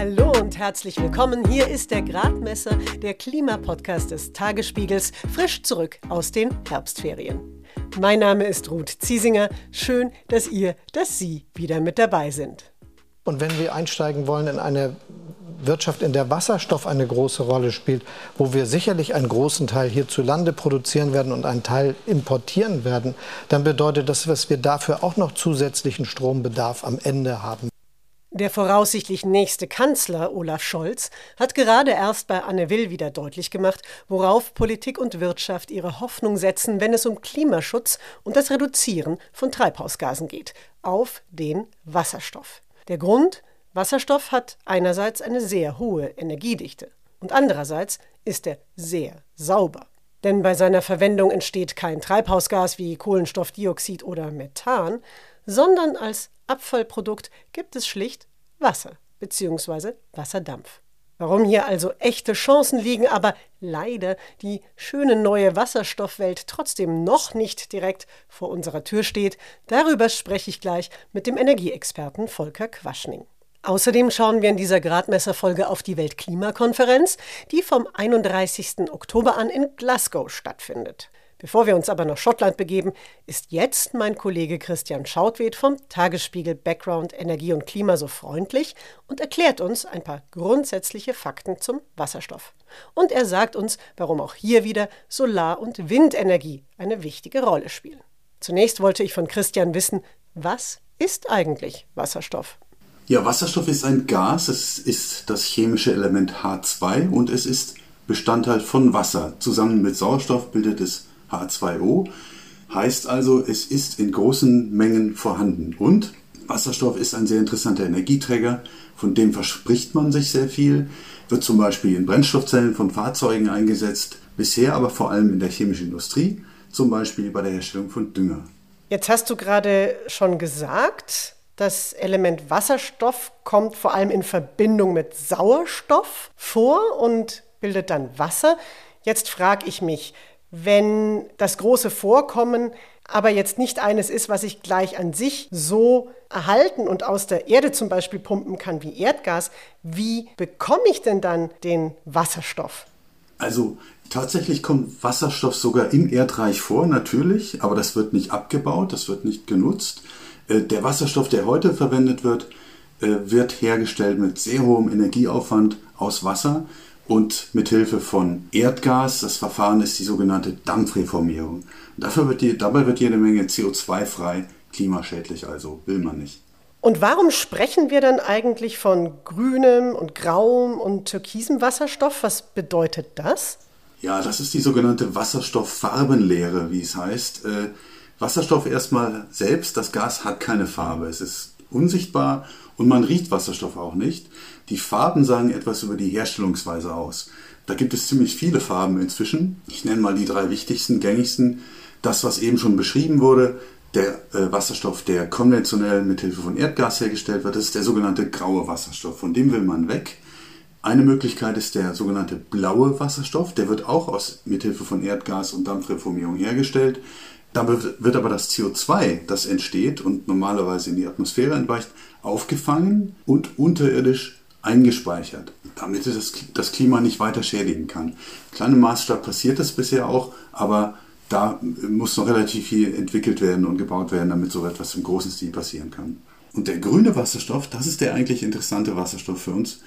Hallo und herzlich willkommen. Hier ist der Gradmesser, der Klimapodcast des Tagesspiegels, frisch zurück aus den Herbstferien. Mein Name ist Ruth Ziesinger. Schön, dass ihr, dass Sie wieder mit dabei sind. Und wenn wir einsteigen wollen in eine Wirtschaft, in der Wasserstoff eine große Rolle spielt, wo wir sicherlich einen großen Teil hierzulande produzieren werden und einen Teil importieren werden, dann bedeutet das, dass wir dafür auch noch zusätzlichen Strombedarf am Ende haben. Der voraussichtlich nächste Kanzler Olaf Scholz hat gerade erst bei Anne Will wieder deutlich gemacht, worauf Politik und Wirtschaft ihre Hoffnung setzen, wenn es um Klimaschutz und das Reduzieren von Treibhausgasen geht, auf den Wasserstoff. Der Grund? Wasserstoff hat einerseits eine sehr hohe Energiedichte und andererseits ist er sehr sauber. Denn bei seiner Verwendung entsteht kein Treibhausgas wie Kohlenstoffdioxid oder Methan, sondern als Abfallprodukt gibt es schlicht Wasser bzw. Wasserdampf. Warum hier also echte Chancen liegen, aber leider die schöne neue Wasserstoffwelt trotzdem noch nicht direkt vor unserer Tür steht, darüber spreche ich gleich mit dem Energieexperten Volker Quaschning. Außerdem schauen wir in dieser Gradmesserfolge auf die Weltklimakonferenz, die vom 31. Oktober an in Glasgow stattfindet. Bevor wir uns aber nach Schottland begeben, ist jetzt mein Kollege Christian Schautwed vom Tagesspiegel Background Energie und Klima so freundlich und erklärt uns ein paar grundsätzliche Fakten zum Wasserstoff. Und er sagt uns, warum auch hier wieder Solar- und Windenergie eine wichtige Rolle spielen. Zunächst wollte ich von Christian wissen, was ist eigentlich Wasserstoff? Ja, Wasserstoff ist ein Gas, es ist das chemische Element H2 und es ist Bestandteil von Wasser. Zusammen mit Sauerstoff bildet es H2O. Heißt also, es ist in großen Mengen vorhanden. Und Wasserstoff ist ein sehr interessanter Energieträger, von dem verspricht man sich sehr viel, wird zum Beispiel in Brennstoffzellen von Fahrzeugen eingesetzt, bisher aber vor allem in der chemischen Industrie, zum Beispiel bei der Herstellung von Dünger. Jetzt hast du gerade schon gesagt, das Element Wasserstoff kommt vor allem in Verbindung mit Sauerstoff vor und bildet dann Wasser. Jetzt frage ich mich, wenn das große Vorkommen aber jetzt nicht eines ist, was ich gleich an sich so erhalten und aus der Erde zum Beispiel pumpen kann wie Erdgas, wie bekomme ich denn dann den Wasserstoff? Also tatsächlich kommt Wasserstoff sogar im Erdreich vor, natürlich, aber das wird nicht abgebaut, das wird nicht genutzt. Äh, der Wasserstoff, der heute verwendet wird, äh, wird hergestellt mit sehr hohem Energieaufwand aus Wasser und mithilfe von Erdgas. Das Verfahren ist die sogenannte Dampfreformierung. Dafür wird die, dabei wird jede Menge CO2 frei, klimaschädlich also, will man nicht. Und warum sprechen wir dann eigentlich von grünem und grauem und türkisem Wasserstoff? Was bedeutet das? Ja, das ist die sogenannte Wasserstofffarbenlehre, wie es heißt. Äh, Wasserstoff erstmal selbst, das Gas hat keine Farbe. Es ist unsichtbar und man riecht Wasserstoff auch nicht. Die Farben sagen etwas über die Herstellungsweise aus. Da gibt es ziemlich viele Farben inzwischen. Ich nenne mal die drei wichtigsten, gängigsten. Das, was eben schon beschrieben wurde, der äh, Wasserstoff, der konventionell mit Hilfe von Erdgas hergestellt wird, das ist der sogenannte graue Wasserstoff. Von dem will man weg. Eine Möglichkeit ist der sogenannte blaue Wasserstoff. Der wird auch aus, mit Hilfe von Erdgas und Dampfreformierung hergestellt. Dabei wird aber das CO2, das entsteht und normalerweise in die Atmosphäre entweicht, aufgefangen und unterirdisch eingespeichert, damit es das Klima nicht weiter schädigen kann. In kleinem Maßstab passiert das bisher auch, aber da muss noch relativ viel entwickelt werden und gebaut werden, damit so etwas im großen Stil passieren kann. Und der grüne Wasserstoff, das ist der eigentlich interessante Wasserstoff für uns,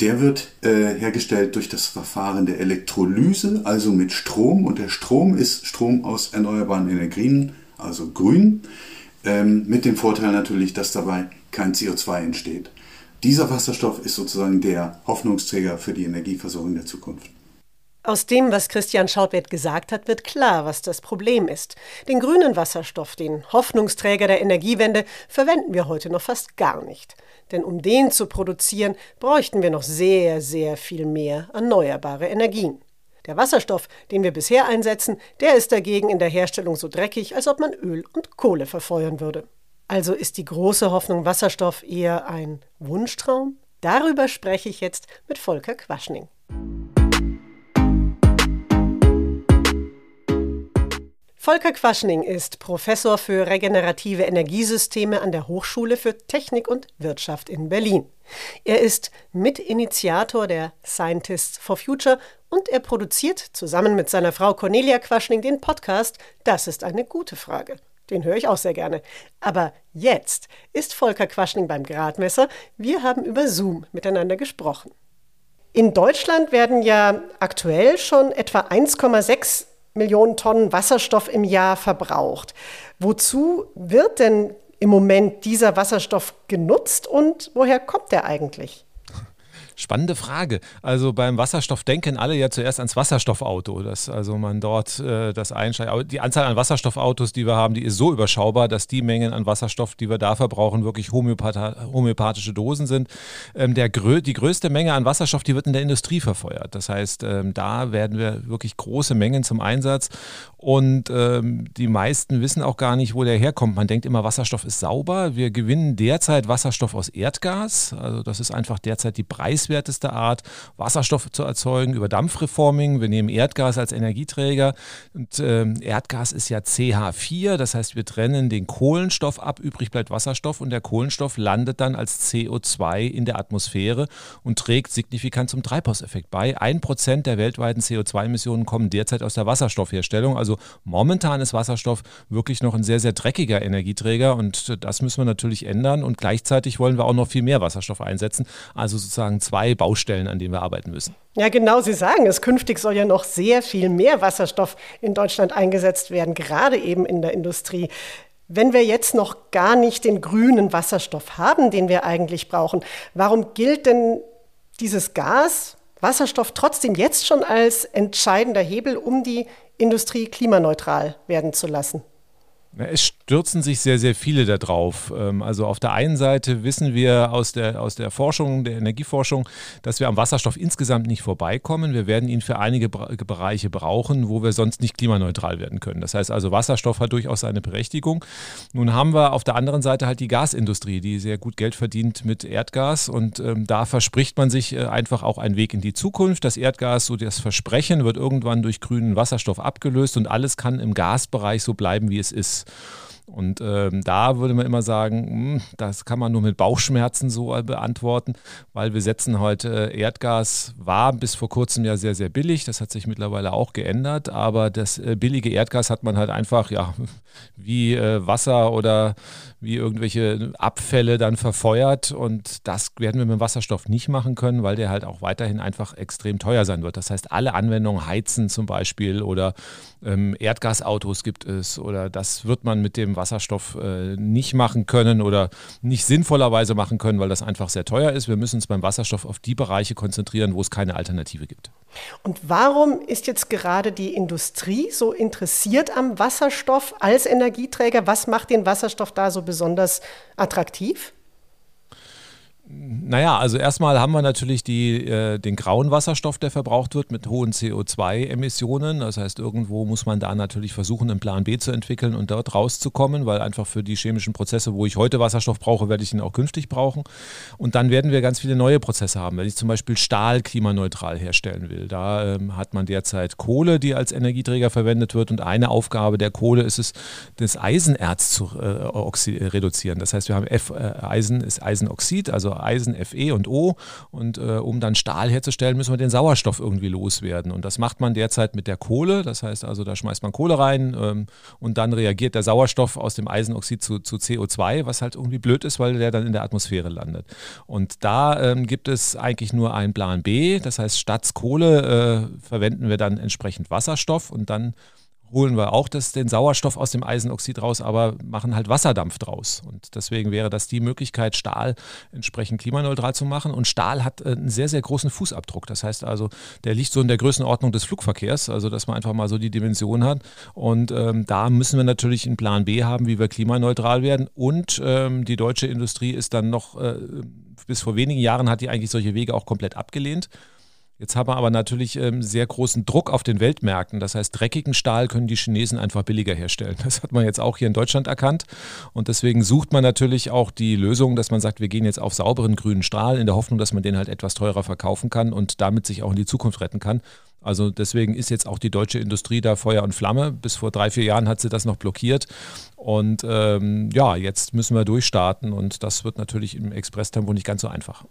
der wird äh, hergestellt durch das Verfahren der Elektrolyse, also mit Strom. Und der Strom ist Strom aus erneuerbaren Energien, also grün, ähm, mit dem Vorteil natürlich, dass dabei kein CO2 entsteht. Dieser Wasserstoff ist sozusagen der Hoffnungsträger für die Energieversorgung der Zukunft. Aus dem, was Christian Schautwert gesagt hat, wird klar, was das Problem ist. Den grünen Wasserstoff, den Hoffnungsträger der Energiewende, verwenden wir heute noch fast gar nicht. Denn um den zu produzieren, bräuchten wir noch sehr, sehr viel mehr erneuerbare Energien. Der Wasserstoff, den wir bisher einsetzen, der ist dagegen in der Herstellung so dreckig, als ob man Öl und Kohle verfeuern würde. Also ist die große Hoffnung Wasserstoff eher ein Wunschtraum? Darüber spreche ich jetzt mit Volker Quaschning. Volker Quaschning ist Professor für regenerative Energiesysteme an der Hochschule für Technik und Wirtschaft in Berlin. Er ist Mitinitiator der Scientists for Future und er produziert zusammen mit seiner Frau Cornelia Quaschning den Podcast Das ist eine gute Frage. Den höre ich auch sehr gerne. Aber jetzt ist Volker Quaschning beim Gradmesser. Wir haben über Zoom miteinander gesprochen. In Deutschland werden ja aktuell schon etwa 1,6 Millionen Tonnen Wasserstoff im Jahr verbraucht. Wozu wird denn im Moment dieser Wasserstoff genutzt und woher kommt der eigentlich? Spannende Frage. Also beim Wasserstoff denken alle ja zuerst ans Wasserstoffauto, dass also man dort äh, das einsteigt. Aber die Anzahl an Wasserstoffautos, die wir haben, die ist so überschaubar, dass die Mengen an Wasserstoff, die wir da verbrauchen, wirklich homöopath homöopathische Dosen sind. Ähm, der grö die größte Menge an Wasserstoff, die wird in der Industrie verfeuert. Das heißt, ähm, da werden wir wirklich große Mengen zum Einsatz. Und ähm, die meisten wissen auch gar nicht, wo der herkommt. Man denkt immer, Wasserstoff ist sauber. Wir gewinnen derzeit Wasserstoff aus Erdgas. Also das ist einfach derzeit die preiswerteste Art, Wasserstoff zu erzeugen über Dampfreforming. Wir nehmen Erdgas als Energieträger. Und ähm, Erdgas ist ja CH4. Das heißt, wir trennen den Kohlenstoff ab, übrig bleibt Wasserstoff und der Kohlenstoff landet dann als CO2 in der Atmosphäre und trägt signifikant zum Treibhauseffekt bei. Ein Prozent der weltweiten CO2-Emissionen kommen derzeit aus der Wasserstoffherstellung. Also momentan ist Wasserstoff wirklich noch ein sehr, sehr dreckiger Energieträger und das müssen wir natürlich ändern und gleichzeitig wollen wir auch noch viel mehr Wasserstoff einsetzen. Also sozusagen zwei Baustellen, an denen wir arbeiten müssen. Ja, genau, Sie sagen es. Künftig soll ja noch sehr viel mehr Wasserstoff in Deutschland eingesetzt werden, gerade eben in der Industrie. Wenn wir jetzt noch gar nicht den grünen Wasserstoff haben, den wir eigentlich brauchen, warum gilt denn dieses Gas, Wasserstoff trotzdem jetzt schon als entscheidender Hebel, um die Industrie klimaneutral werden zu lassen? Es stürzen sich sehr, sehr viele darauf. Ähm, also auf der einen Seite wissen wir aus der, aus der Forschung, der Energieforschung, dass wir am Wasserstoff insgesamt nicht vorbeikommen. Wir werden ihn für einige Bereiche brauchen, wo wir sonst nicht klimaneutral werden können. Das heißt also, Wasserstoff hat durchaus seine Berechtigung. Nun haben wir auf der anderen Seite halt die Gasindustrie, die sehr gut Geld verdient mit Erdgas. Und ähm, da verspricht man sich äh, einfach auch einen Weg in die Zukunft. Das Erdgas, so das Versprechen, wird irgendwann durch grünen Wasserstoff abgelöst und alles kann im Gasbereich so bleiben, wie es ist. Und ähm, da würde man immer sagen, mh, hm, das kann man nur mit Bauchschmerzen so beantworten, weil wir setzen heute äh, Erdgas war bis vor kurzem ja sehr, sehr billig. Das hat sich mittlerweile auch geändert, aber das äh, billige Erdgas hat man halt einfach, ja, wie äh, Wasser oder wie irgendwelche Abfälle dann verfeuert. Und das werden wir mit dem Wasserstoff nicht machen können, weil der halt auch weiterhin einfach extrem teuer sein wird. Das heißt, alle Anwendungen, Heizen zum Beispiel oder ähm, Erdgasautos gibt es oder das wird man mit dem Wasserstoff äh, nicht machen können oder nicht sinnvollerweise machen können, weil das einfach sehr teuer ist. Wir müssen uns beim Wasserstoff auf die Bereiche konzentrieren, wo es keine Alternative gibt. Und warum ist jetzt gerade die Industrie so interessiert am Wasserstoff als Energieträger? Was macht den Wasserstoff da so besonders attraktiv? Naja, also erstmal haben wir natürlich die, äh, den grauen Wasserstoff, der verbraucht wird mit hohen CO2-Emissionen. Das heißt, irgendwo muss man da natürlich versuchen, einen Plan B zu entwickeln und dort rauszukommen, weil einfach für die chemischen Prozesse, wo ich heute Wasserstoff brauche, werde ich ihn auch künftig brauchen. Und dann werden wir ganz viele neue Prozesse haben. Wenn ich zum Beispiel Stahl klimaneutral herstellen will, da ähm, hat man derzeit Kohle, die als Energieträger verwendet wird. Und eine Aufgabe der Kohle ist es, das Eisenerz zu äh, reduzieren. Das heißt, wir haben F, äh, Eisen ist Eisenoxid, also Eisen, Fe und O. Und äh, um dann Stahl herzustellen, müssen wir den Sauerstoff irgendwie loswerden. Und das macht man derzeit mit der Kohle. Das heißt also, da schmeißt man Kohle rein ähm, und dann reagiert der Sauerstoff aus dem Eisenoxid zu, zu, CO2, was halt irgendwie blöd ist, weil der dann in der Atmosphäre landet. Und da ähm, gibt es eigentlich nur einen Plan B. Das heißt, statt Kohle äh, verwenden wir dann entsprechend Wasserstoff und dann holen wir auch das, den Sauerstoff aus dem Eisenoxid raus, aber machen halt Wasserdampf draus. Und deswegen wäre das die Möglichkeit, Stahl entsprechend klimaneutral zu machen. Und Stahl hat äh, einen sehr, sehr großen Fußabdruck. Das heißt also, der liegt so in der Größenordnung des Flugverkehrs, also dass man einfach mal so die Dimension hat. Und ähm, da müssen wir natürlich einen Plan B haben, wie wir klimaneutral werden. Und ähm, die deutsche Industrie ist dann noch, äh, bis vor wenigen Jahren hat die eigentlich solche Wege auch komplett abgelehnt. Jetzt haben wir aber natürlich ähm, sehr großen Druck auf den Weltmärkten. Das heißt, dreckigen Stahl können die Chinesen einfach billiger herstellen. Das hat man jetzt auch hier in Deutschland erkannt. Und deswegen sucht man natürlich auch die Lösung, dass man sagt, wir gehen jetzt auf sauberen grünen Stahl in der Hoffnung, dass man den halt etwas teurer verkaufen kann und damit sich auch in die Zukunft retten kann. Also deswegen ist jetzt auch die deutsche Industrie da Feuer und Flamme. Bis vor drei, vier Jahren hat sie das noch blockiert. Und ähm, ja, jetzt müssen wir durchstarten und das wird natürlich im Expresstempo nicht ganz so einfach.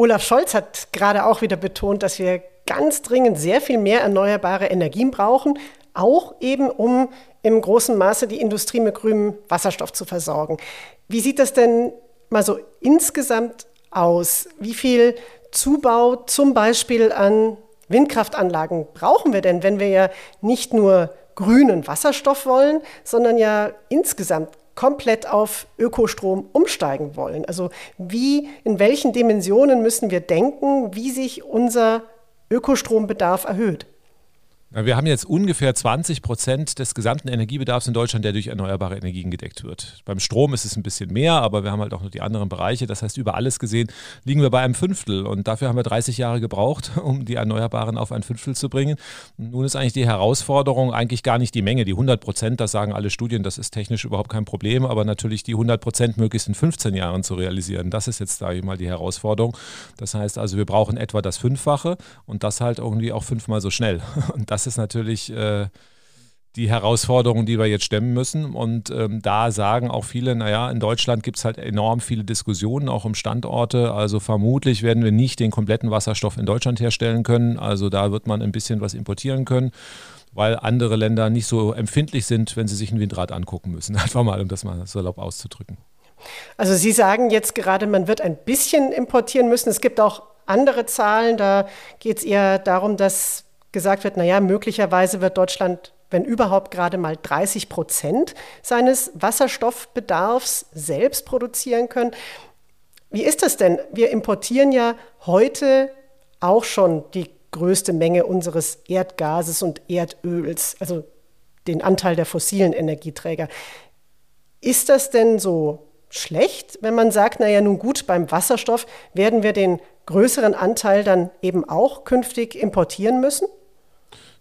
Olaf Scholz hat gerade auch wieder betont, dass wir ganz dringend sehr viel mehr erneuerbare Energien brauchen, auch eben um im großen Maße die Industrie mit grünem Wasserstoff zu versorgen. Wie sieht das denn mal so insgesamt aus? Wie viel Zubau zum Beispiel an Windkraftanlagen brauchen wir denn, wenn wir ja nicht nur grünen Wasserstoff wollen, sondern ja insgesamt komplett auf Ökostrom umsteigen wollen. Also wie, in welchen Dimensionen müssen wir denken, wie sich unser Ökostrombedarf erhöht? Wir haben jetzt ungefähr 20 Prozent des gesamten Energiebedarfs in Deutschland, der durch erneuerbare Energien gedeckt wird. Beim Strom ist es ein bisschen mehr, aber wir haben halt auch noch die anderen Bereiche. Das heißt, über alles gesehen liegen wir bei einem Fünftel. Und dafür haben wir 30 Jahre gebraucht, um die Erneuerbaren auf ein Fünftel zu bringen. Nun ist eigentlich die Herausforderung eigentlich gar nicht die Menge. Die 100 Prozent, das sagen alle Studien, das ist technisch überhaupt kein Problem. Aber natürlich die 100 Prozent möglichst in 15 Jahren zu realisieren, das ist jetzt, ich mal, die Herausforderung. Das heißt also, wir brauchen etwa das Fünffache und das halt irgendwie auch fünfmal so schnell. Und das das ist natürlich äh, die Herausforderung, die wir jetzt stemmen müssen. Und ähm, da sagen auch viele, naja, in Deutschland gibt es halt enorm viele Diskussionen, auch um Standorte. Also vermutlich werden wir nicht den kompletten Wasserstoff in Deutschland herstellen können. Also da wird man ein bisschen was importieren können weil andere Länder nicht so empfindlich sind, wenn sie sich ein Windrad angucken müssen. Einfach mal, um das mal salopp auszudrücken. Also Sie sagen jetzt gerade, man wird ein bisschen importieren müssen. Es gibt auch andere Zahlen, da geht es eher darum, dass gesagt wird, naja, möglicherweise wird Deutschland, wenn überhaupt, gerade mal 30 Prozent seines Wasserstoffbedarfs selbst produzieren können. Wie ist das denn? Wir importieren ja heute auch schon die größte Menge unseres Erdgases und Erdöls, also den Anteil der fossilen Energieträger. Ist das denn so schlecht, wenn man sagt, naja, nun gut, beim Wasserstoff werden wir den größeren Anteil dann eben auch künftig importieren müssen?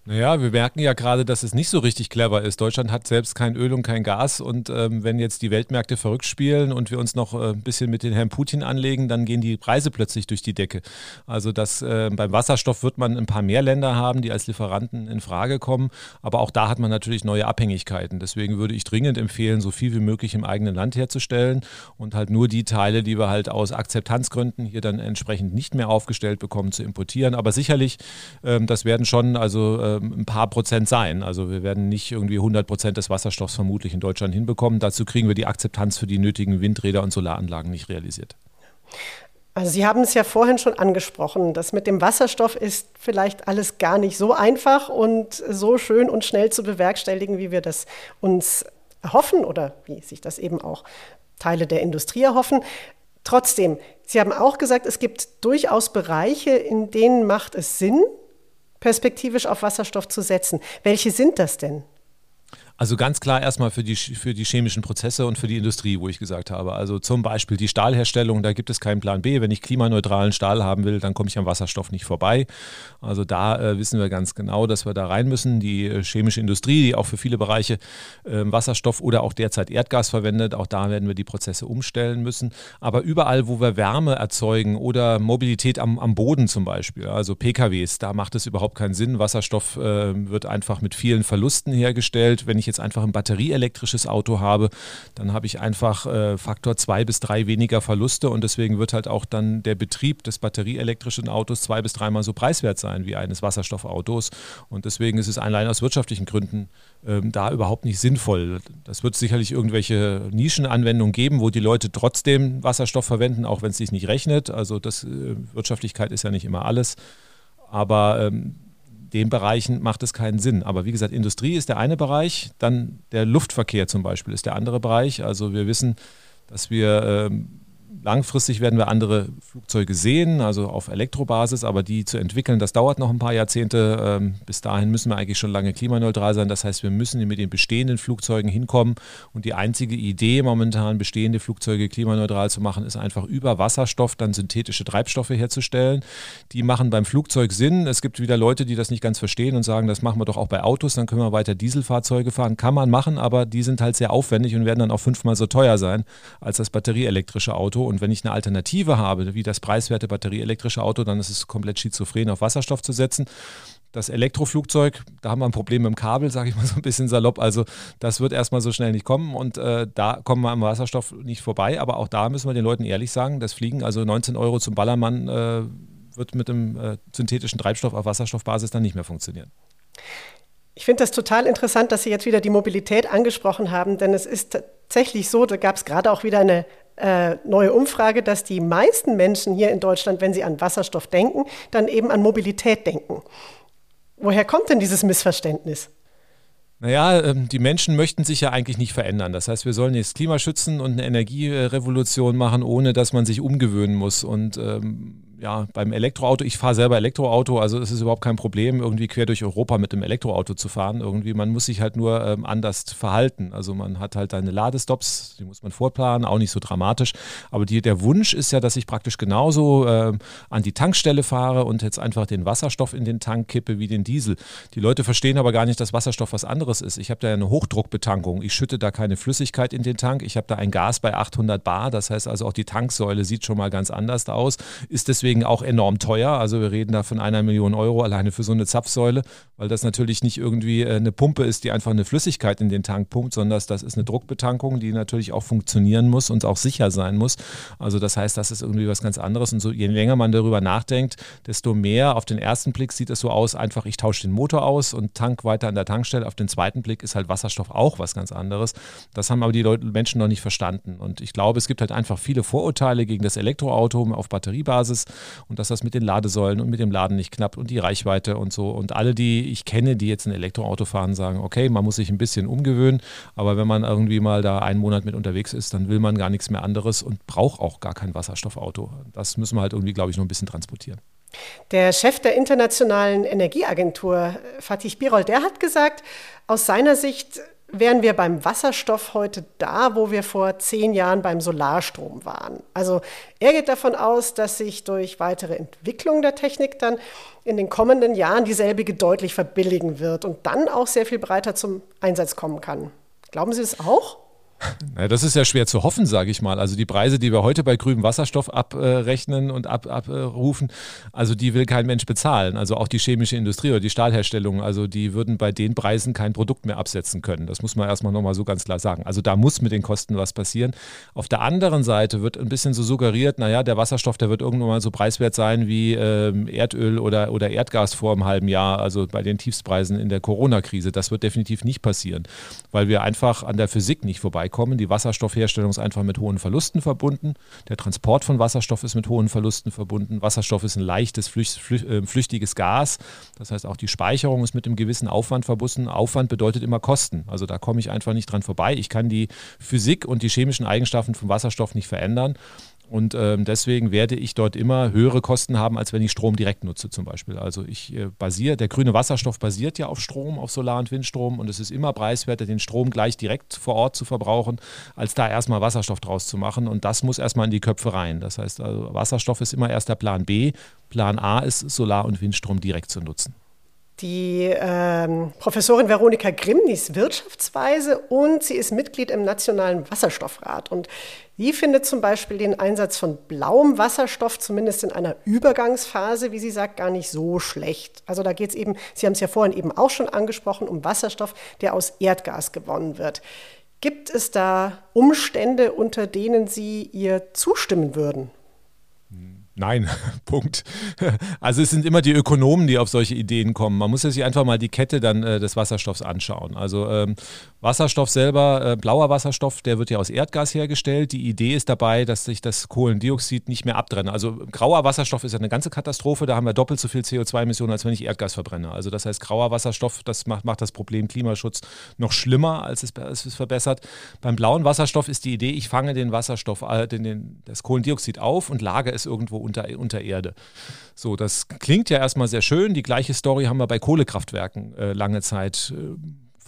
Naja, wir merken ja gerade, dass es nicht so richtig clever ist. Deutschland hat selbst kein Öl und kein Gas und ähm, wenn jetzt die Weltmärkte verrückt spielen und wir uns noch äh, ein bisschen mit den Herrn Putin anlegen, dann gehen die Preise plötzlich durch die Decke. Also das, äh, beim Wasserstoff wird man ein paar mehr Länder haben, die als Lieferanten in Frage kommen, aber auch da hat man natürlich neue Abhängigkeiten. Deswegen würde ich dringend empfehlen, so viel wie möglich im eigenen Land herzustellen und halt nur die Teile, die wir halt aus Akzeptanzgründen hier dann entsprechend nicht mehr aufgestellt bekommen, zu importieren. Aber sicherlich, ähm, das werden schon, also äh, ein paar Prozent sein. Also wir werden nicht irgendwie 100 Prozent des Wasserstoffs vermutlich in Deutschland hinbekommen. Dazu kriegen wir die Akzeptanz für die nötigen Windräder und Solaranlagen nicht realisiert. Also Sie haben es ja vorhin schon angesprochen, das mit dem Wasserstoff ist vielleicht alles gar nicht so einfach und so schön und schnell zu bewerkstelligen, wie wir das uns erhoffen oder wie sich das eben auch Teile der Industrie erhoffen. Trotzdem, Sie haben auch gesagt, es gibt durchaus Bereiche, in denen macht es Sinn, perspektivisch auf Wasserstoff zu setzen. Welche sind das denn? Also ganz klar erstmal für die, für die chemischen Prozesse und für die Industrie, wo ich gesagt habe. Also zum Beispiel die Stahlherstellung, da gibt es keinen Plan B. Wenn ich klimaneutralen Stahl haben will, dann komme ich am Wasserstoff nicht vorbei. Also da äh, wissen wir ganz genau, dass wir da rein müssen. Die äh, chemische Industrie, die auch für viele Bereiche äh, Wasserstoff oder auch derzeit Erdgas verwendet, auch da werden wir die Prozesse umstellen müssen. Aber überall, wo wir Wärme erzeugen oder Mobilität am, am Boden zum Beispiel, also PKWs, da macht es überhaupt keinen Sinn. Wasserstoff äh, wird einfach mit vielen Verlusten hergestellt. Wenn ich jetzt einfach ein batterieelektrisches Auto habe, dann habe ich einfach äh, Faktor zwei bis drei weniger Verluste und deswegen wird halt auch dann der Betrieb des batterieelektrischen Autos zwei bis dreimal so preiswert sein wie eines Wasserstoffautos. Und deswegen ist es allein aus wirtschaftlichen Gründen ähm, da überhaupt nicht sinnvoll. Das wird sicherlich irgendwelche Nischenanwendungen geben, wo die Leute trotzdem Wasserstoff verwenden, auch wenn es sich nicht rechnet. Also das äh, Wirtschaftlichkeit ist ja nicht immer alles. Aber ähm, den Bereichen macht es keinen Sinn. Aber wie gesagt, Industrie ist der eine Bereich, dann der Luftverkehr zum Beispiel ist der andere Bereich. Also wir wissen, dass wir ähm, langfristig werden wir andere Flugzeuge sehen, also auf Elektrobasis, aber die zu entwickeln, das dauert noch ein paar Jahrzehnte. Ähm, bis dahin müssen wir eigentlich schon lange klimaneutral sein. Das heißt, wir müssen mit den bestehenden Flugzeugen hinkommen. Und die einzige Idee momentan, bestehende Flugzeuge klimaneutral zu machen, ist einfach über Wasserstoff dann synthetische Treibstoffe herzustellen. Die machen beim Flugzeug Sinn. Es gibt wieder Leute, die das nicht ganz verstehen und sagen, das machen wir doch auch bei Autos, dann können wir weiter Dieselfahrzeuge fahren. Kann man machen, aber die sind halt sehr aufwendig und werden dann auch fünfmal so teuer sein als das batterieelektrische Auto. Und wenn ich eine Alternative habe, wie das preiswerte batterieelektrische Auto, dann ist es komplett schizophren, auf Wasserstoff zu setzen. Das Elektroflugzeug, da haben wir ein Problem mit dem Kabel, sage ich mal so ein bisschen salopp. Also das wird erstmal so schnell nicht kommen und äh, da kommen wir am Wasserstoff nicht vorbei. Aber auch da müssen wir den Leuten ehrlich sagen, das Fliegen, also 19 Euro zum Ballermann, äh, wird mit dem äh, synthetischen Treibstoff auf Wasserstoffbasis dann nicht mehr funktionieren. Ich finde das total interessant, dass Sie jetzt wieder die Mobilität angesprochen haben, denn es ist tatsächlich so, da gab es gerade auch wieder eine äh, neue Umfrage, dass die meisten Menschen hier in Deutschland, wenn sie an Wasserstoff denken, dann eben an Mobilität denken. Woher kommt denn dieses Missverständnis? Naja, ähm, die Menschen möchten sich ja eigentlich nicht verändern. Das heißt, wir sollen jetzt Klima schützen und eine Energierevolution machen, ohne dass man sich umgewöhnen muss. Und ähm, ja, beim Elektroauto, ich fahre selber Elektroauto, also es ist überhaupt kein Problem, irgendwie quer durch Europa mit dem Elektroauto zu fahren. Irgendwie, man muss sich halt nur ähm, anders verhalten. Also man hat halt seine Ladestops, die muss man vorplanen, auch nicht so dramatisch. Aber die, der Wunsch ist ja, dass ich praktisch genauso äh, an die Tankstelle fahre und jetzt einfach den Wasserstoff in den Tank kippe wie den Diesel. Die Leute verstehen aber gar nicht, dass Wasserstoff was anderes ist. Ich habe da eine Hochdruckbetankung. Ich schütte da keine Flüssigkeit in den Tank. Ich habe da ein Gas bei 800 Bar. Das heißt also auch die Tanksäule sieht schon mal ganz anders aus. Ist deswegen deswegen auch enorm teuer. Also wir reden da von einer Million Euro alleine für so eine Zapfsäule, weil das natürlich nicht irgendwie äh, eine Pumpe ist, die einfach eine Flüssigkeit in den Tank pumpt, sondern das ist eine Druckbetankung, die natürlich auch funktionieren muss und auch sicher sein muss. Also das heißt, das ist irgendwie was ganz anderes. Und so je länger man darüber nachdenkt, desto mehr auf den ersten Blick sieht es so aus, einfach ich tausche den Motor aus und tank weiter an der Tankstelle. Auf den zweiten Blick ist halt Wasserstoff auch was ganz anderes. Das haben aber die Leute, Menschen noch nicht verstanden. Und ich glaube, es gibt halt einfach viele Vorurteile gegen das Elektroauto auf Batteriebasis und dass das mit den Ladesäulen und mit dem Laden nicht knappt und die Reichweite und so. Und alle, die ich kenne, die jetzt ein Elektroauto fahren, sagen, okay, man muss sich ein bisschen umgewöhnen, aber wenn man irgendwie mal da einen Monat mit unterwegs ist, dann will man gar nichts mehr anderes und braucht auch gar kein Wasserstoffauto. Das müssen wir halt irgendwie, glaube ich, noch ein bisschen transportieren. Der Chef der Internationalen Energieagentur, Fatih Birol, der hat gesagt, aus seiner Sicht wären wir beim Wasserstoff heute da, wo wir vor zehn Jahren beim Solarstrom waren. Also er geht davon aus, dass sich durch weitere Entwicklung der Technik dann in den kommenden Jahren dieselbige deutlich verbilligen wird und dann auch sehr viel breiter zum Einsatz kommen kann. Glauben Sie das auch? Das ist ja schwer zu hoffen, sage ich mal. Also die Preise, die wir heute bei grünem Wasserstoff abrechnen und ab, abrufen, also die will kein Mensch bezahlen. Also auch die chemische Industrie oder die Stahlherstellung, also die würden bei den Preisen kein Produkt mehr absetzen können. Das muss man erstmal nochmal so ganz klar sagen. Also da muss mit den Kosten was passieren. Auf der anderen Seite wird ein bisschen so suggeriert, naja, der Wasserstoff, der wird irgendwann mal so preiswert sein wie ähm, Erdöl oder, oder Erdgas vor einem halben Jahr, also bei den Tiefstpreisen in der Corona-Krise. Das wird definitiv nicht passieren, weil wir einfach an der Physik nicht vorbei kommen. Die Wasserstoffherstellung ist einfach mit hohen Verlusten verbunden. Der Transport von Wasserstoff ist mit hohen Verlusten verbunden. Wasserstoff ist ein leichtes, äh, flüchtiges Gas. Das heißt, auch die Speicherung ist mit einem gewissen Aufwand verbunden. Aufwand bedeutet immer Kosten. Also da komme ich einfach nicht dran vorbei. Ich kann die Physik und die chemischen Eigenschaften von Wasserstoff nicht verändern. Und ähm, deswegen werde ich dort immer höhere Kosten haben, als wenn ich Strom direkt nutze zum Beispiel. Also ich äh, basiere, der grüne Wasserstoff basiert ja auf Strom, auf Solar- und Windstrom und es ist immer preiswerter, den Strom gleich direkt vor Ort zu verbrauchen, als da erstmal Wasserstoff draus zu machen. Und das muss erstmal in die Köpfe rein. Das heißt, also Wasserstoff ist immer erst der Plan B. Plan A ist Solar- und Windstrom direkt zu nutzen. Die ähm, Professorin Veronika ist Wirtschaftsweise und sie ist Mitglied im Nationalen Wasserstoffrat. Und sie findet zum Beispiel den Einsatz von blauem Wasserstoff, zumindest in einer Übergangsphase, wie sie sagt, gar nicht so schlecht. Also da geht es eben, Sie haben es ja vorhin eben auch schon angesprochen, um Wasserstoff, der aus Erdgas gewonnen wird. Gibt es da Umstände, unter denen Sie ihr zustimmen würden? Nein, Punkt. Also es sind immer die Ökonomen, die auf solche Ideen kommen. Man muss sich einfach mal die Kette dann äh, des Wasserstoffs anschauen. Also ähm, Wasserstoff selber, äh, blauer Wasserstoff, der wird ja aus Erdgas hergestellt. Die Idee ist dabei, dass sich das Kohlendioxid nicht mehr abtrenne. Also grauer Wasserstoff ist ja eine ganze Katastrophe. Da haben wir doppelt so viel CO2-Emissionen, als wenn ich Erdgas verbrenne. Also das heißt, grauer Wasserstoff, das macht, macht das Problem Klimaschutz noch schlimmer, als es, als es verbessert. Beim blauen Wasserstoff ist die Idee, ich fange den Wasserstoff, äh, den, den, das Kohlendioxid auf und lage es irgendwo unter, unter Erde. So, das klingt ja erstmal sehr schön. Die gleiche Story haben wir bei Kohlekraftwerken äh, lange Zeit. Äh,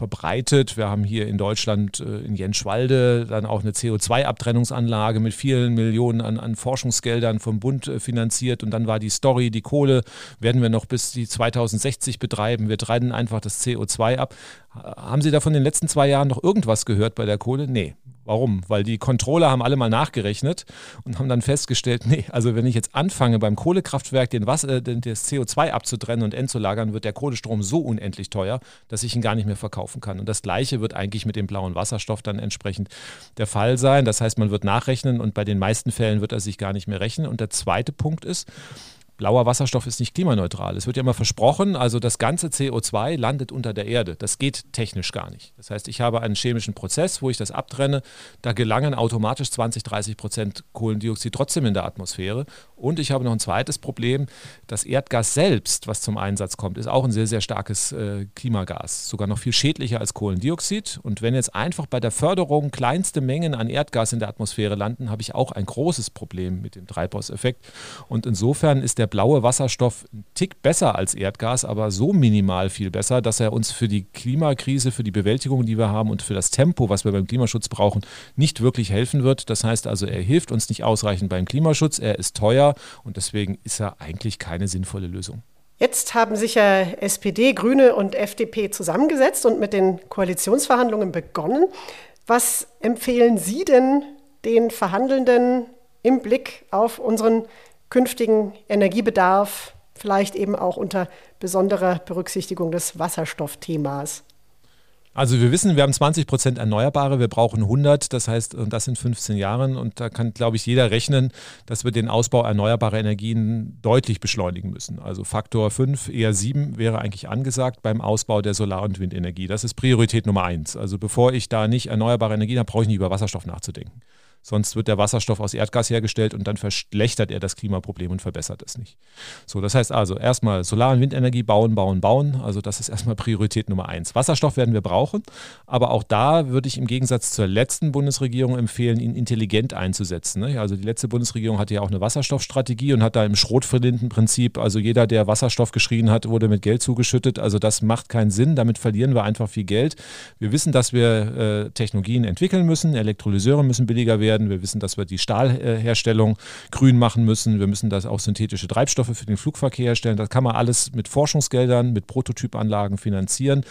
verbreitet. Wir haben hier in Deutschland äh, in Jenschwalde dann auch eine CO2-Abtrennungsanlage mit vielen Millionen an, an, Forschungsgeldern vom Bund äh, finanziert. Und dann war die Story, die Kohle werden wir noch bis die 2060 betreiben. Wir trennen einfach das CO2 ab. Haben Sie da von den letzten zwei Jahren noch irgendwas gehört bei der Kohle? Nee, Warum? Weil die Controller haben alle mal nachgerechnet und haben dann festgestellt, nee, also wenn ich jetzt anfange beim Kohlekraftwerk den Wasser, äh, das CO2 abzutrennen und entzulagern, wird der Kohlestrom so unendlich teuer, dass ich ihn gar nicht mehr verkaufen kann. Und das gleiche wird eigentlich mit dem blauen Wasserstoff dann entsprechend der Fall sein. Das heißt, man wird nachrechnen und bei den meisten Fällen wird er sich gar nicht mehr rechnen. Und der zweite Punkt ist, blauer Wasserstoff ist nicht klimaneutral. Es wird ja immer versprochen, also das ganze CO2 landet unter der Erde. Das geht technisch gar nicht. Das heißt, ich habe einen chemischen Prozess, wo ich das abtrenne. Da gelangen automatisch 20, 30 Prozent Kohlendioxid trotzdem in der Atmosphäre. Und ich habe noch ein zweites Problem. Das Erdgas selbst, was zum Einsatz kommt, ist auch ein sehr, sehr starkes äh, Klimagas. Sogar noch viel schädlicher als Kohlendioxid. Und wenn jetzt einfach bei der Förderung kleinste Mengen an Erdgas in der Atmosphäre landen, habe ich auch ein großes Problem mit dem Treibhauseffekt. Und insofern ist der blaue Wasserstoff Tick besser als Erdgas, aber so minimal viel besser, dass er uns für die Klimakrise, für die Bewältigung, die wir haben und für das Tempo, was wir beim Klimaschutz brauchen, nicht wirklich helfen wird. Das heißt also, er hilft uns nicht ausreichend beim Klimaschutz, er ist teuer und deswegen ist er eigentlich keine sinnvolle Lösung. Jetzt haben sich ja SPD, Grüne und FDP zusammengesetzt und mit den Koalitionsverhandlungen begonnen. Was empfehlen Sie denn den Verhandelnden im Blick auf unseren künftigen Energiebedarf, vielleicht eben auch unter besonderer Berücksichtigung des Wasserstoffthemas? Also wir wissen, wir haben 20 Prozent Erneuerbare, wir brauchen 100, das heißt, das in 15 Jahren. Und da kann, glaube ich, jeder rechnen, dass wir den Ausbau erneuerbarer Energien deutlich beschleunigen müssen. Also Faktor 5, eher 7 wäre eigentlich angesagt beim Ausbau der Solar- und Windenergie. Das ist Priorität Nummer eins. Also bevor ich da nicht erneuerbare Energien habe, brauche ich nicht über Wasserstoff nachzudenken. Sonst wird der Wasserstoff aus Erdgas hergestellt und dann verschlechtert er das Klimaproblem und verbessert es nicht. So, das heißt also erstmal Solar- und Windenergie bauen, bauen, bauen. Also das ist erstmal Priorität Nummer eins. Wasserstoff werden wir brauchen, aber auch da würde ich im Gegensatz zur letzten Bundesregierung empfehlen, ihn intelligent einzusetzen. Ne? Also die letzte Bundesregierung hatte ja auch eine Wasserstoffstrategie und hat da im Schrotverlindenprinzip, also jeder, der Wasserstoff geschrien hat, wurde mit Geld zugeschüttet. Also das macht keinen Sinn. Damit verlieren wir einfach viel Geld. Wir wissen, dass wir äh, Technologien entwickeln müssen. Elektrolyseure müssen billiger werden werden. Wir wissen, dass wir die Stahlherstellung grün machen müssen. Wir müssen das auch synthetische Treibstoffe für den Flugverkehr herstellen. Das kann man alles mit Forschungsgeldern, mit Prototypanlagen finanzieren.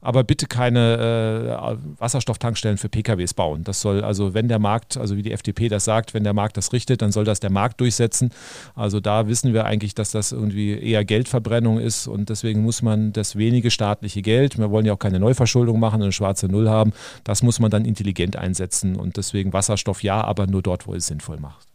Aber bitte keine äh, Wasserstofftankstellen für PKWs bauen. Das soll also, wenn der Markt, also wie die FDP das sagt, wenn der Markt das richtet, dann soll das der Markt durchsetzen. Also da wissen wir eigentlich, dass das irgendwie eher Geldverbrennung ist und deswegen muss man das wenige staatliche Geld, wir wollen ja auch keine Neuverschuldung machen, eine schwarze Null haben, das muss man dann intelligent einsetzen und deswegen Wasserstoff ja, aber nur dort, wo es sinnvoll macht.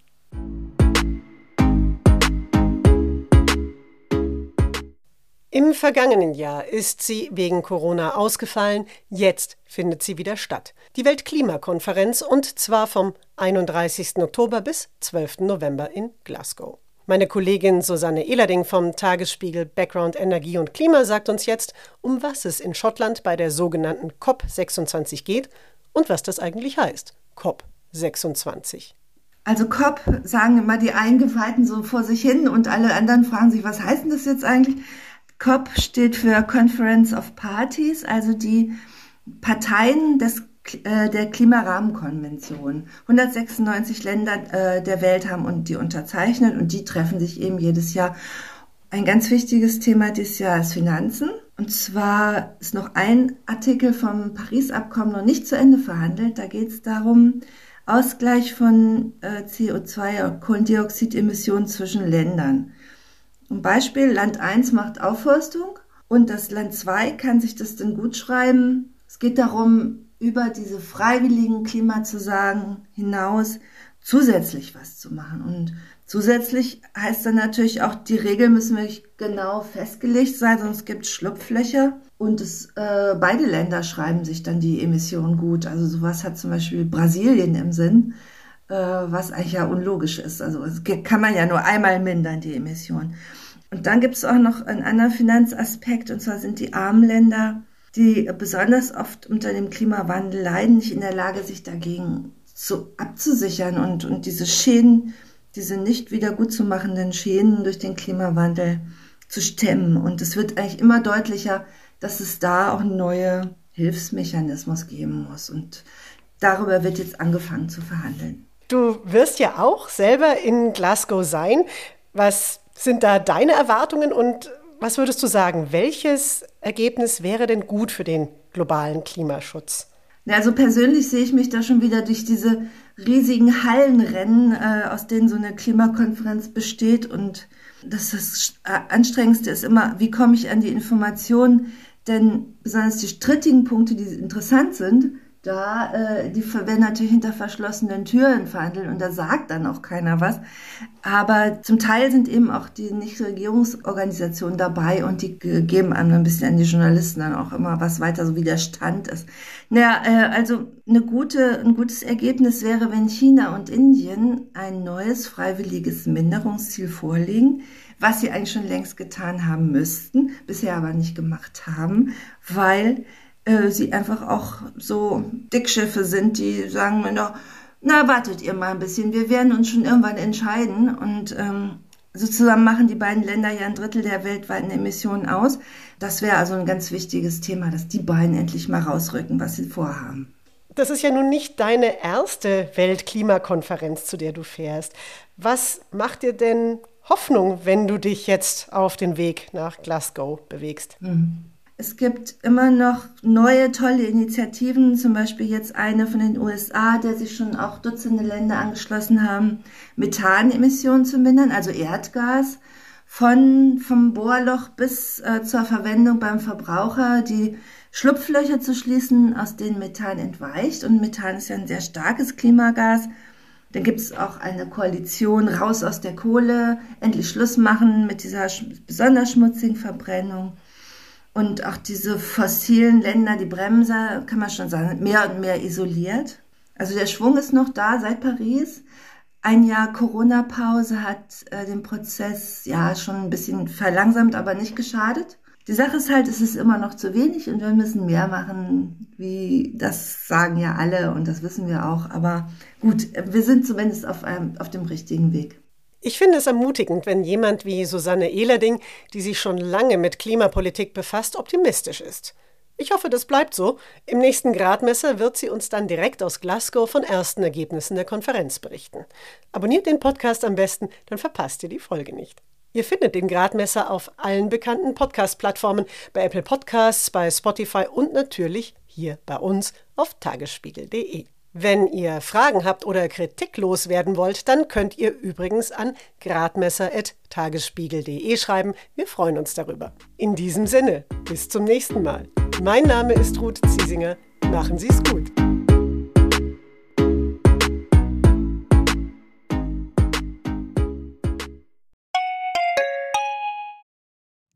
Im vergangenen Jahr ist sie wegen Corona ausgefallen, jetzt findet sie wieder statt. Die Weltklimakonferenz und zwar vom 31. Oktober bis 12. November in Glasgow. Meine Kollegin Susanne Ehlerding vom Tagesspiegel Background Energie und Klima sagt uns jetzt, um was es in Schottland bei der sogenannten COP26 geht und was das eigentlich heißt. COP 26. Also COP sagen immer die Eingeweihten so vor sich hin und alle anderen fragen sich, was heißt denn das jetzt eigentlich? COP steht für Conference of Parties, also die Parteien des, äh, der Klimarahmenkonvention. 196 Länder äh, der Welt haben und die unterzeichnet und die treffen sich eben jedes Jahr. Ein ganz wichtiges Thema dieses Jahr ist Finanzen. Und zwar ist noch ein Artikel vom Paris-Abkommen noch nicht zu Ende verhandelt. Da geht es darum, Ausgleich von äh, CO2- und Kohlendioxidemissionen zwischen Ländern. Ein Beispiel, Land 1 macht Aufforstung und das Land 2 kann sich das dann gut schreiben. Es geht darum, über diese freiwilligen Klimazusagen hinaus zusätzlich was zu machen. Und Zusätzlich heißt dann natürlich auch, die Regeln müssen wirklich genau festgelegt sein, sonst gibt es Schlupflöcher. Und es, äh, beide Länder schreiben sich dann die Emissionen gut. Also sowas hat zum Beispiel Brasilien im Sinn, äh, was eigentlich ja unlogisch ist. Also kann man ja nur einmal mindern, die Emissionen. Und dann gibt es auch noch einen anderen Finanzaspekt, und zwar sind die armen Länder, die besonders oft unter dem Klimawandel leiden, nicht in der Lage, sich dagegen zu, abzusichern und, und diese Schäden diese nicht wieder gut zu machenden Schäden durch den Klimawandel zu stemmen. Und es wird eigentlich immer deutlicher, dass es da auch einen neuen Hilfsmechanismus geben muss. Und darüber wird jetzt angefangen zu verhandeln. Du wirst ja auch selber in Glasgow sein. Was sind da deine Erwartungen und was würdest du sagen, welches Ergebnis wäre denn gut für den globalen Klimaschutz? Also persönlich sehe ich mich da schon wieder durch diese riesigen Hallenrennen, äh, aus denen so eine Klimakonferenz besteht. Und das, das Anstrengendste ist immer, wie komme ich an die Informationen? Denn besonders die strittigen Punkte, die interessant sind, da, äh, die werden natürlich hinter verschlossenen Türen verhandelt und da sagt dann auch keiner was. Aber zum Teil sind eben auch die Nichtregierungsorganisationen dabei und die geben einem ein bisschen an die Journalisten dann auch immer was weiter, so wie der Stand ist. Naja, äh, also eine gute, ein gutes Ergebnis wäre, wenn China und Indien ein neues freiwilliges Minderungsziel vorlegen, was sie eigentlich schon längst getan haben müssten, bisher aber nicht gemacht haben, weil äh, sie einfach auch so Dickschiffe sind, die sagen mir noch, na, wartet ihr mal ein bisschen, wir werden uns schon irgendwann entscheiden und ähm, sozusagen machen die beiden Länder ja ein Drittel der weltweiten Emissionen aus. Das wäre also ein ganz wichtiges Thema, dass die beiden endlich mal rausrücken, was sie vorhaben. Das ist ja nun nicht deine erste Weltklimakonferenz, zu der du fährst. Was macht dir denn Hoffnung, wenn du dich jetzt auf den Weg nach Glasgow bewegst? Mhm. Es gibt immer noch neue tolle Initiativen, zum Beispiel jetzt eine von den USA, der sich schon auch Dutzende Länder angeschlossen haben, Methanemissionen zu mindern, also Erdgas, von, vom Bohrloch bis äh, zur Verwendung beim Verbraucher, die Schlupflöcher zu schließen, aus denen Methan entweicht. Und Methan ist ja ein sehr starkes Klimagas. Dann gibt es auch eine Koalition raus aus der Kohle, endlich Schluss machen mit dieser besonders schmutzigen Verbrennung. Und auch diese fossilen Länder, die Bremser, kann man schon sagen, mehr und mehr isoliert. Also der Schwung ist noch da seit Paris. Ein Jahr Corona-Pause hat äh, den Prozess ja schon ein bisschen verlangsamt, aber nicht geschadet. Die Sache ist halt, es ist immer noch zu wenig und wir müssen mehr machen, wie das sagen ja alle und das wissen wir auch. Aber gut, wir sind zumindest auf, einem, auf dem richtigen Weg. Ich finde es ermutigend, wenn jemand wie Susanne Ehlerding, die sich schon lange mit Klimapolitik befasst, optimistisch ist. Ich hoffe, das bleibt so. Im nächsten Gradmesser wird sie uns dann direkt aus Glasgow von ersten Ergebnissen der Konferenz berichten. Abonniert den Podcast am besten, dann verpasst ihr die Folge nicht. Ihr findet den Gradmesser auf allen bekannten Podcast-Plattformen, bei Apple Podcasts, bei Spotify und natürlich hier bei uns auf tagesspiegel.de. Wenn ihr Fragen habt oder Kritik loswerden wollt, dann könnt ihr übrigens an gradmesser.tagesspiegel.de schreiben. Wir freuen uns darüber. In diesem Sinne, bis zum nächsten Mal. Mein Name ist Ruth Ziesinger. Machen Sie es gut.